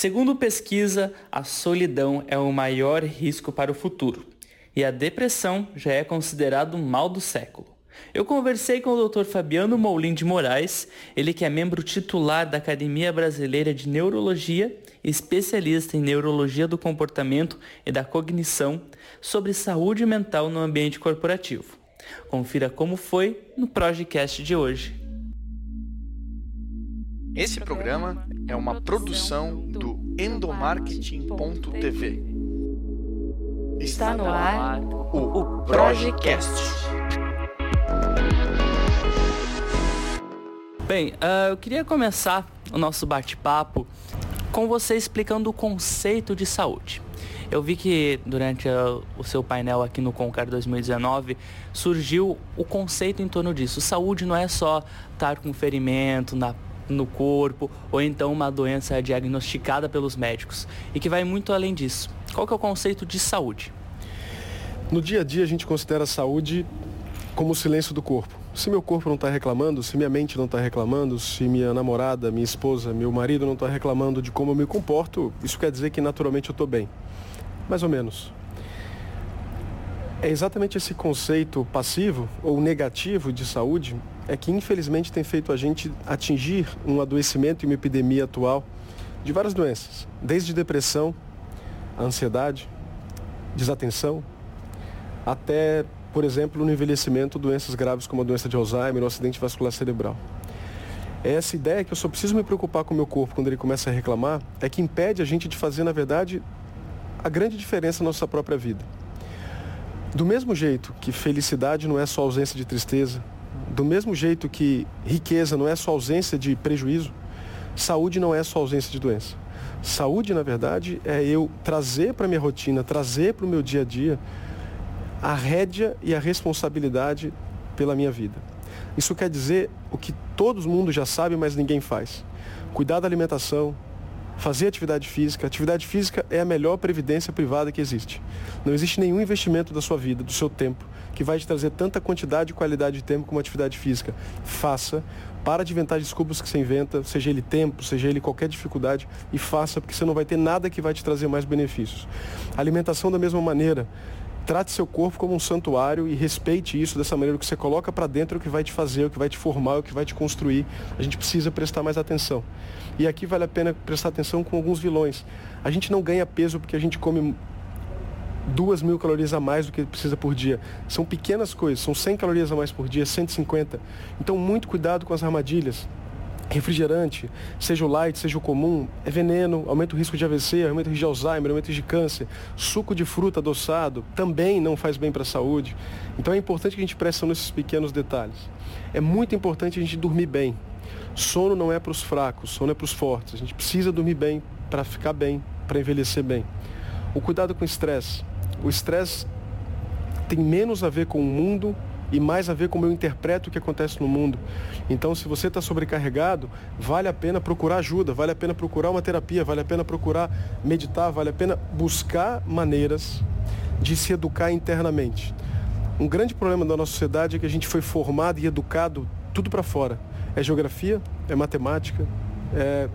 Segundo pesquisa, a solidão é o maior risco para o futuro e a depressão já é considerado o mal do século. Eu conversei com o Dr. Fabiano Moulin de Moraes, ele que é membro titular da Academia Brasileira de Neurologia, especialista em neurologia do comportamento e da cognição, sobre saúde mental no ambiente corporativo. Confira como foi no podcast de hoje. Esse programa é uma produção do endomarketing.tv. Está no ar o Projecast. Bem, uh, eu queria começar o nosso bate-papo com você explicando o conceito de saúde. Eu vi que durante uh, o seu painel aqui no Concar 2019 surgiu o conceito em torno disso. Saúde não é só estar com ferimento na no corpo ou então uma doença diagnosticada pelos médicos e que vai muito além disso. Qual que é o conceito de saúde? No dia a dia a gente considera a saúde como o silêncio do corpo. Se meu corpo não está reclamando, se minha mente não está reclamando, se minha namorada, minha esposa, meu marido não está reclamando de como eu me comporto, isso quer dizer que naturalmente eu estou bem. Mais ou menos. É exatamente esse conceito passivo ou negativo de saúde é que infelizmente tem feito a gente atingir um adoecimento e uma epidemia atual de várias doenças, desde depressão, ansiedade, desatenção, até, por exemplo, no envelhecimento, doenças graves como a doença de Alzheimer ou acidente vascular cerebral. Essa ideia que eu só preciso me preocupar com o meu corpo quando ele começa a reclamar é que impede a gente de fazer, na verdade, a grande diferença na nossa própria vida. Do mesmo jeito que felicidade não é só ausência de tristeza, do mesmo jeito que riqueza não é só ausência de prejuízo, saúde não é só ausência de doença. Saúde, na verdade, é eu trazer para minha rotina, trazer para o meu dia a dia a rédea e a responsabilidade pela minha vida. Isso quer dizer o que todo mundo já sabe, mas ninguém faz. Cuidar da alimentação, fazer atividade física. Atividade física é a melhor previdência privada que existe. Não existe nenhum investimento da sua vida, do seu tempo, que vai te trazer tanta quantidade e qualidade de tempo como atividade física. Faça. Para de inventar desculpas que você inventa, seja ele tempo, seja ele qualquer dificuldade, e faça, porque você não vai ter nada que vai te trazer mais benefícios. Alimentação da mesma maneira. Trate seu corpo como um santuário e respeite isso dessa maneira. O que você coloca para dentro é o que vai te fazer, o que vai te formar, o que vai te construir. A gente precisa prestar mais atenção. E aqui vale a pena prestar atenção com alguns vilões. A gente não ganha peso porque a gente come duas mil calorias a mais do que precisa por dia. São pequenas coisas, são 100 calorias a mais por dia, 150. Então, muito cuidado com as armadilhas refrigerante, seja o light, seja o comum, é veneno, aumenta o risco de AVC, aumenta o risco de Alzheimer, aumenta o risco de câncer. Suco de fruta adoçado também não faz bem para a saúde. Então é importante que a gente preste atenção nesses pequenos detalhes. É muito importante a gente dormir bem. Sono não é para os fracos, sono é para os fortes. A gente precisa dormir bem para ficar bem, para envelhecer bem. O cuidado com o estresse. O estresse tem menos a ver com o mundo e mais a ver com como eu interpreto o que acontece no mundo. Então, se você está sobrecarregado, vale a pena procurar ajuda, vale a pena procurar uma terapia, vale a pena procurar meditar, vale a pena buscar maneiras de se educar internamente. Um grande problema da nossa sociedade é que a gente foi formado e educado tudo para fora. É geografia, é matemática, é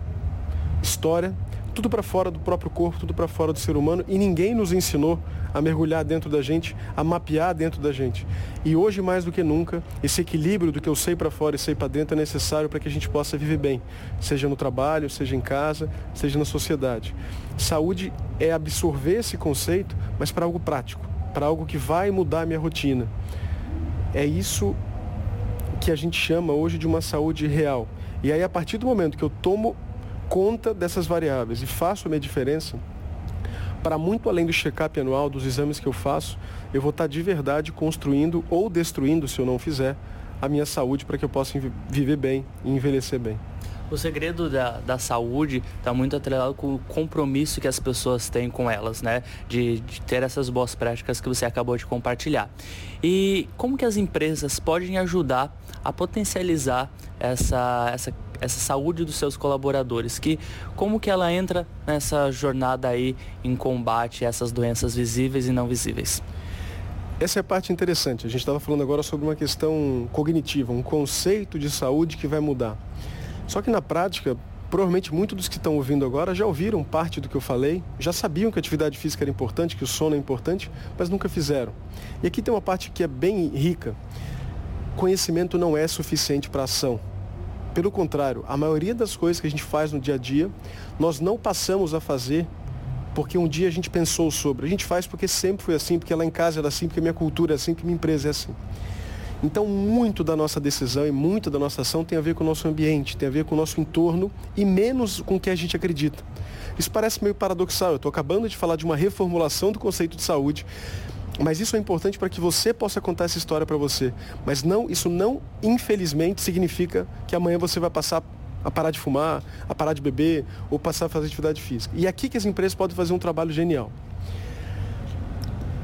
história, tudo para fora do próprio corpo, tudo para fora do ser humano e ninguém nos ensinou a mergulhar dentro da gente, a mapear dentro da gente. E hoje mais do que nunca, esse equilíbrio do que eu sei para fora e sei para dentro é necessário para que a gente possa viver bem, seja no trabalho, seja em casa, seja na sociedade. Saúde é absorver esse conceito, mas para algo prático, para algo que vai mudar a minha rotina. É isso que a gente chama hoje de uma saúde real. E aí, a partir do momento que eu tomo conta dessas variáveis e faço a minha diferença, para muito além do check-up anual, dos exames que eu faço, eu vou estar de verdade construindo ou destruindo, se eu não fizer, a minha saúde para que eu possa viver bem e envelhecer bem. O segredo da, da saúde está muito atrelado com o compromisso que as pessoas têm com elas, né? De, de, ter essas boas práticas que você acabou de compartilhar. E como que as empresas podem ajudar a potencializar essa, essa essa saúde dos seus colaboradores, que como que ela entra nessa jornada aí em combate a essas doenças visíveis e não visíveis? Essa é a parte interessante. A gente estava falando agora sobre uma questão cognitiva, um conceito de saúde que vai mudar. Só que na prática, provavelmente muitos dos que estão ouvindo agora já ouviram parte do que eu falei, já sabiam que a atividade física era importante, que o sono é importante, mas nunca fizeram. E aqui tem uma parte que é bem rica. Conhecimento não é suficiente para ação. Pelo contrário, a maioria das coisas que a gente faz no dia a dia, nós não passamos a fazer porque um dia a gente pensou sobre. A gente faz porque sempre foi assim, porque lá em casa era assim, porque minha cultura é assim, porque minha empresa é assim. Então, muito da nossa decisão e muito da nossa ação tem a ver com o nosso ambiente, tem a ver com o nosso entorno e menos com o que a gente acredita. Isso parece meio paradoxal. Eu estou acabando de falar de uma reformulação do conceito de saúde, mas isso é importante para que você possa contar essa história para você. Mas não, isso não, infelizmente, significa que amanhã você vai passar a parar de fumar, a parar de beber ou passar a fazer atividade física. E é aqui que as empresas podem fazer um trabalho genial.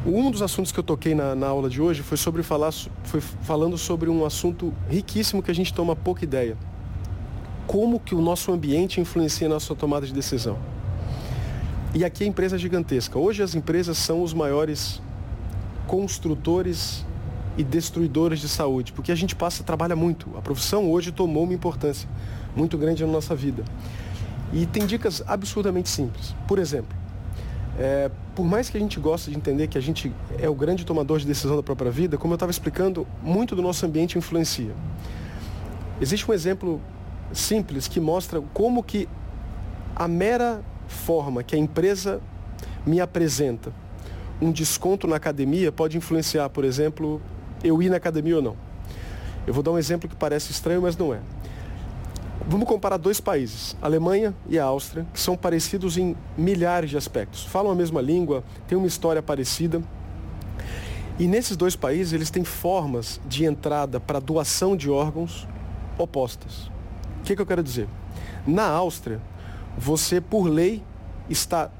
Um dos assuntos que eu toquei na, na, aula de hoje foi sobre falar, foi falando sobre um assunto riquíssimo que a gente toma pouca ideia. Como que o nosso ambiente influencia na nossa tomada de decisão. E aqui a empresa é gigantesca. Hoje as empresas são os maiores construtores e destruidores de saúde, porque a gente passa, trabalha muito. A profissão hoje tomou uma importância muito grande na nossa vida. E tem dicas absurdamente simples. Por exemplo, é, por mais que a gente goste de entender que a gente é o grande tomador de decisão da própria vida, como eu estava explicando, muito do nosso ambiente influencia. Existe um exemplo simples que mostra como que a mera forma que a empresa me apresenta um desconto na academia pode influenciar, por exemplo, eu ir na academia ou não. Eu vou dar um exemplo que parece estranho, mas não é. Vamos comparar dois países, a Alemanha e a Áustria, que são parecidos em milhares de aspectos. Falam a mesma língua, têm uma história parecida. E nesses dois países, eles têm formas de entrada para doação de órgãos opostas. O que, que eu quero dizer? Na Áustria, você, por lei, está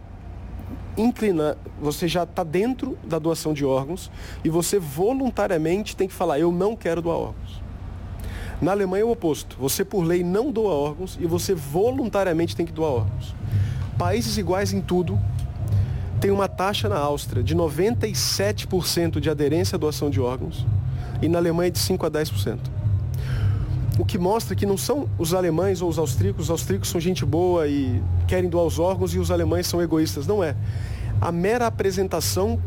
inclinado, você já está dentro da doação de órgãos e você voluntariamente tem que falar, eu não quero doar órgãos. Na Alemanha é o oposto. Você, por lei, não doa órgãos e você voluntariamente tem que doar órgãos. Países iguais em tudo tem uma taxa na Áustria de 97% de aderência à doação de órgãos e na Alemanha de 5 a 10%. O que mostra que não são os alemães ou os austríacos, os austríacos são gente boa e querem doar os órgãos e os alemães são egoístas. Não é. A mera apresentação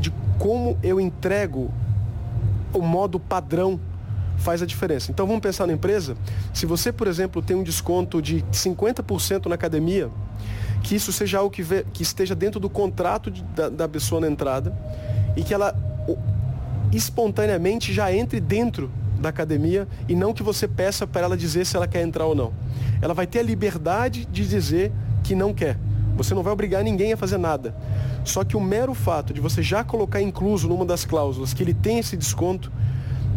de como eu entrego o modo padrão faz a diferença. Então vamos pensar na empresa. Se você, por exemplo, tem um desconto de 50% na academia, que isso seja algo que, vê, que esteja dentro do contrato de, da, da pessoa na entrada e que ela espontaneamente já entre dentro da academia e não que você peça para ela dizer se ela quer entrar ou não. Ela vai ter a liberdade de dizer que não quer. Você não vai obrigar ninguém a fazer nada. Só que o mero fato de você já colocar incluso numa das cláusulas que ele tem esse desconto,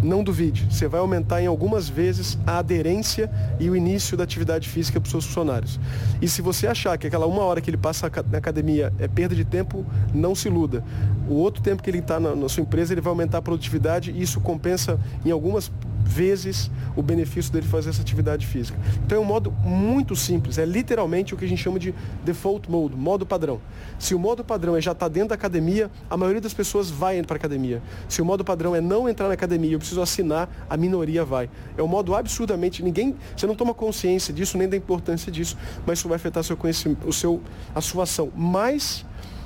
não duvide, você vai aumentar em algumas vezes a aderência e o início da atividade física para os seus funcionários. E se você achar que aquela uma hora que ele passa na academia é perda de tempo, não se iluda. O outro tempo que ele está na, na sua empresa, ele vai aumentar a produtividade e isso compensa em algumas vezes o benefício dele fazer essa atividade física. Então é um modo muito simples, é literalmente o que a gente chama de default mode, modo padrão. Se o modo padrão é já estar tá dentro da academia, a maioria das pessoas vai para a academia. Se o modo padrão é não entrar na academia, eu preciso assinar, a minoria vai. É um modo absurdamente, ninguém, você não toma consciência disso, nem da importância disso, mas isso vai afetar seu conhecimento, o seu, a sua ação. Mais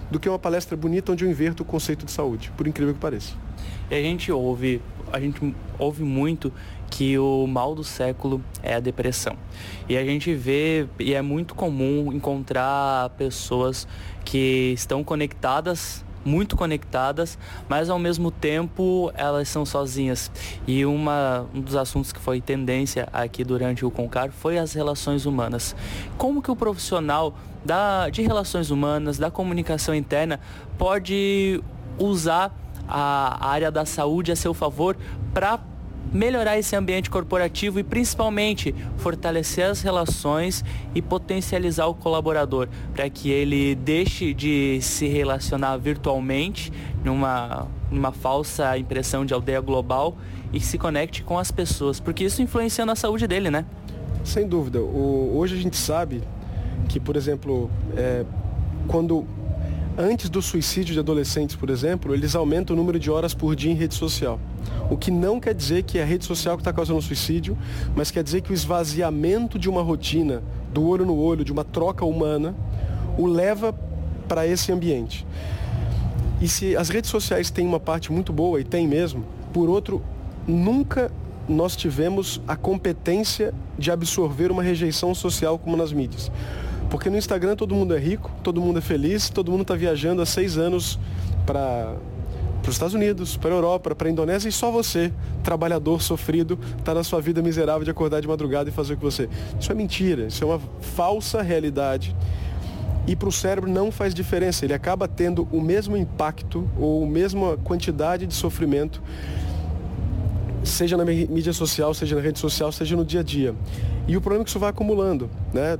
do que uma palestra bonita onde eu inverto o conceito de saúde, por incrível que pareça. E a gente ouve, a gente ouve muito que o mal do século é a depressão. E a gente vê, e é muito comum encontrar pessoas que estão conectadas muito conectadas, mas ao mesmo tempo elas são sozinhas. E uma, um dos assuntos que foi tendência aqui durante o Concar foi as relações humanas. Como que o profissional da, de relações humanas, da comunicação interna, pode usar a área da saúde a seu favor para melhorar esse ambiente corporativo e principalmente fortalecer as relações e potencializar o colaborador para que ele deixe de se relacionar virtualmente numa, numa falsa impressão de aldeia global e se conecte com as pessoas, porque isso influencia na saúde dele, né? Sem dúvida. O, hoje a gente sabe que, por exemplo, é, quando antes do suicídio de adolescentes, por exemplo, eles aumentam o número de horas por dia em rede social. O que não quer dizer que é a rede social que está causando o suicídio, mas quer dizer que o esvaziamento de uma rotina do olho no olho, de uma troca humana, o leva para esse ambiente. E se as redes sociais têm uma parte muito boa, e tem mesmo, por outro, nunca nós tivemos a competência de absorver uma rejeição social como nas mídias. Porque no Instagram todo mundo é rico, todo mundo é feliz, todo mundo está viajando há seis anos para os Estados Unidos, para a Europa, para a Indonésia e só você, trabalhador sofrido, está na sua vida miserável de acordar de madrugada e fazer o que você. Isso é mentira, isso é uma falsa realidade. E para o cérebro não faz diferença, ele acaba tendo o mesmo impacto ou a mesma quantidade de sofrimento seja na mídia social, seja na rede social, seja no dia a dia. E o problema é que isso vai acumulando, né?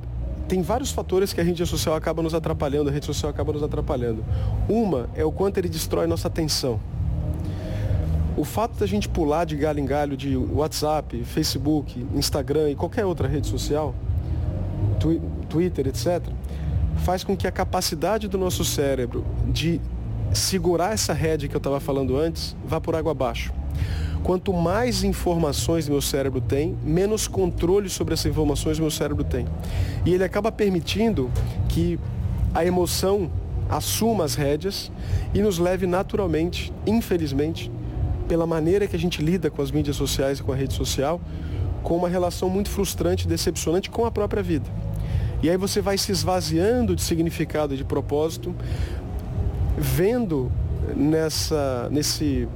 Tem vários fatores que a rede social acaba nos atrapalhando, a rede social acaba nos atrapalhando. Uma é o quanto ele destrói nossa atenção. O fato da gente pular de galho em galho de WhatsApp, Facebook, Instagram e qualquer outra rede social, Twitter, etc., faz com que a capacidade do nosso cérebro de segurar essa rede que eu estava falando antes vá por água abaixo. Quanto mais informações meu cérebro tem, menos controle sobre essas informações meu cérebro tem. E ele acaba permitindo que a emoção assuma as rédeas e nos leve naturalmente, infelizmente, pela maneira que a gente lida com as mídias sociais e com a rede social, com uma relação muito frustrante e decepcionante com a própria vida. E aí você vai se esvaziando de significado e de propósito, vendo nessa, nesse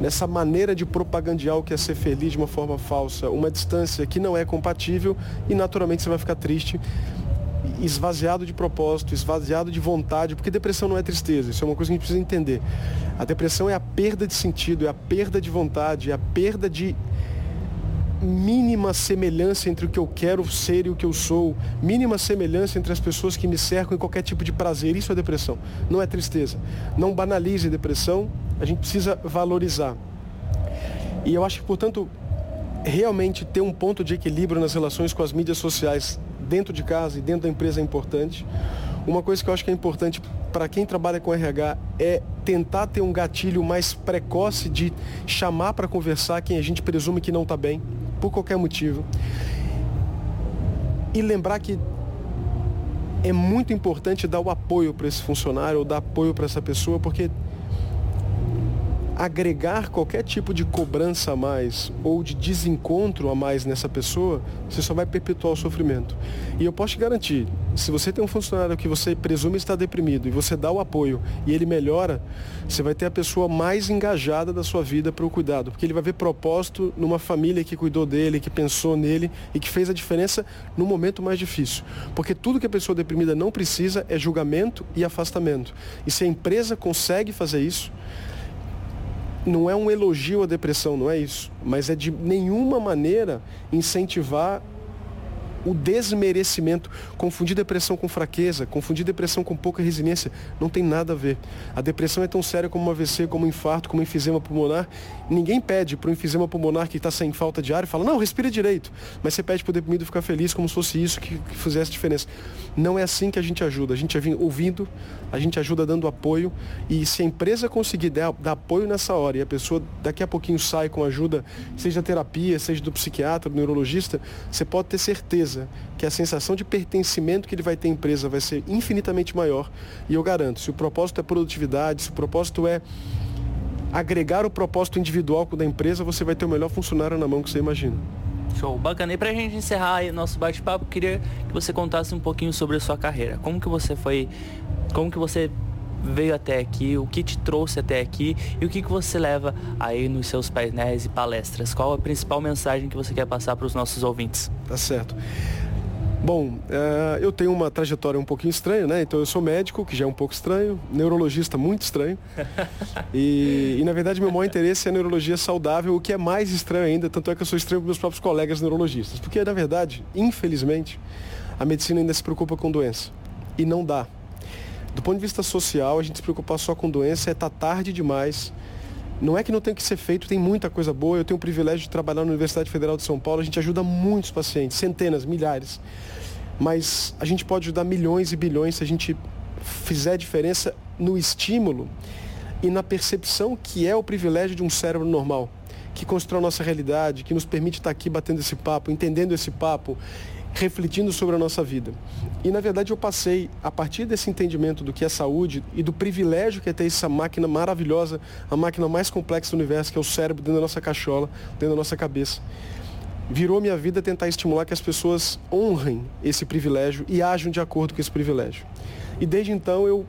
nessa maneira de propagandear o que é ser feliz de uma forma falsa, uma distância que não é compatível e naturalmente você vai ficar triste, esvaziado de propósito, esvaziado de vontade, porque depressão não é tristeza, isso é uma coisa que a gente precisa entender. A depressão é a perda de sentido, é a perda de vontade, é a perda de mínima semelhança entre o que eu quero ser e o que eu sou, mínima semelhança entre as pessoas que me cercam e qualquer tipo de prazer. Isso é depressão, não é tristeza. Não banalize depressão, a gente precisa valorizar. E eu acho que, portanto, realmente ter um ponto de equilíbrio nas relações com as mídias sociais dentro de casa e dentro da empresa é importante. Uma coisa que eu acho que é importante para quem trabalha com RH é tentar ter um gatilho mais precoce de chamar para conversar quem a gente presume que não está bem por qualquer motivo. E lembrar que é muito importante dar o apoio para esse funcionário ou dar apoio para essa pessoa, porque agregar qualquer tipo de cobrança a mais ou de desencontro a mais nessa pessoa, você só vai perpetuar o sofrimento. E eu posso te garantir, se você tem um funcionário que você presume estar deprimido e você dá o apoio e ele melhora, você vai ter a pessoa mais engajada da sua vida para o cuidado, porque ele vai ver propósito numa família que cuidou dele, que pensou nele e que fez a diferença no momento mais difícil. Porque tudo que a pessoa deprimida não precisa é julgamento e afastamento. E se a empresa consegue fazer isso, não é um elogio à depressão, não é isso, mas é de nenhuma maneira incentivar o desmerecimento, confundir depressão com fraqueza, confundir depressão com pouca resiliência, não tem nada a ver. A depressão é tão séria como um AVC, como um infarto, como um enfisema pulmonar. Ninguém pede para o enfisema pulmonar que está sem falta de ar e fala, não, respira direito. Mas você pede para o deprimido ficar feliz como se fosse isso que, que fizesse diferença. Não é assim que a gente ajuda. A gente é ouvindo, a gente ajuda dando apoio. E se a empresa conseguir dar, dar apoio nessa hora e a pessoa daqui a pouquinho sai com ajuda, seja terapia, seja do psiquiatra, do neurologista, você pode ter certeza certeza que a sensação de pertencimento que ele vai ter à empresa vai ser infinitamente maior. E eu garanto, se o propósito é produtividade, se o propósito é agregar o propósito individual da empresa, você vai ter o melhor funcionário na mão que você imagina. Show, bacana. E pra gente encerrar o nosso bate-papo, queria que você contasse um pouquinho sobre a sua carreira. Como que você foi, como que você veio até aqui, o que te trouxe até aqui e o que, que você leva aí nos seus painéis e palestras. Qual a principal mensagem que você quer passar para os nossos ouvintes? Tá certo. Bom, uh, eu tenho uma trajetória um pouquinho estranha, né? Então eu sou médico, que já é um pouco estranho, neurologista muito estranho. e, e, na verdade meu maior interesse é a neurologia saudável, o que é mais estranho ainda, tanto é que eu sou estranho para meus próprios colegas neurologistas. Porque na verdade, infelizmente, a medicina ainda se preocupa com doença. E não dá. Do ponto de vista social, a gente se preocupar só com doença é tá tarde demais. Não é que não tem que ser feito, tem muita coisa boa. Eu tenho o privilégio de trabalhar na Universidade Federal de São Paulo, a gente ajuda muitos pacientes, centenas, milhares. Mas a gente pode ajudar milhões e bilhões se a gente fizer diferença no estímulo e na percepção que é o privilégio de um cérebro normal, que constrói a nossa realidade, que nos permite estar aqui batendo esse papo, entendendo esse papo, refletindo sobre a nossa vida. E na verdade eu passei, a partir desse entendimento do que é saúde e do privilégio que é ter essa máquina maravilhosa, a máquina mais complexa do universo, que é o cérebro dentro da nossa cachola, dentro da nossa cabeça. Virou minha vida tentar estimular que as pessoas honrem esse privilégio e ajam de acordo com esse privilégio. E desde então eu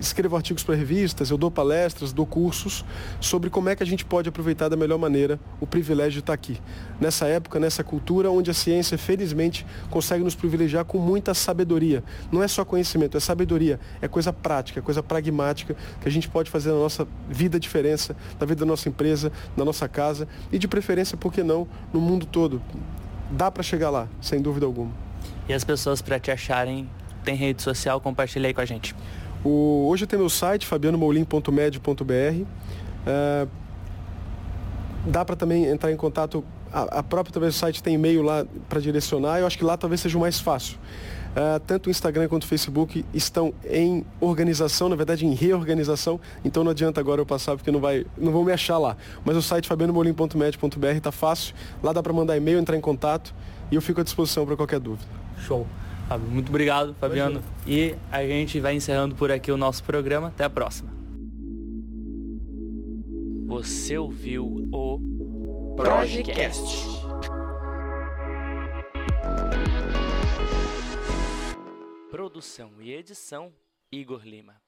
escrevo artigos para revistas, eu dou palestras, dou cursos sobre como é que a gente pode aproveitar da melhor maneira o privilégio de estar aqui. Nessa época, nessa cultura onde a ciência, felizmente, consegue nos privilegiar com muita sabedoria. Não é só conhecimento, é sabedoria, é coisa prática, é coisa pragmática que a gente pode fazer na nossa vida diferença, na vida da nossa empresa, na nossa casa e de preferência, por que não, no mundo todo. Dá para chegar lá, sem dúvida alguma. E as pessoas para te acharem, tem rede social, compartilha aí com a gente. O, hoje eu tenho meu site, fabianomoulim.med.br. É, dá para também entrar em contato, a, a própria talvez o site tem e-mail lá para direcionar, eu acho que lá talvez seja o mais fácil. Uh, tanto o Instagram quanto o Facebook estão em organização, na verdade em reorganização, então não adianta agora eu passar porque não, vai, não vão me achar lá. Mas o site fabianomoulim.med.br está fácil, lá dá para mandar e-mail, entrar em contato e eu fico à disposição para qualquer dúvida. Show. Muito obrigado, Fabiano. E a gente vai encerrando por aqui o nosso programa. Até a próxima. Você ouviu o Projecast. Produção e edição Igor Lima.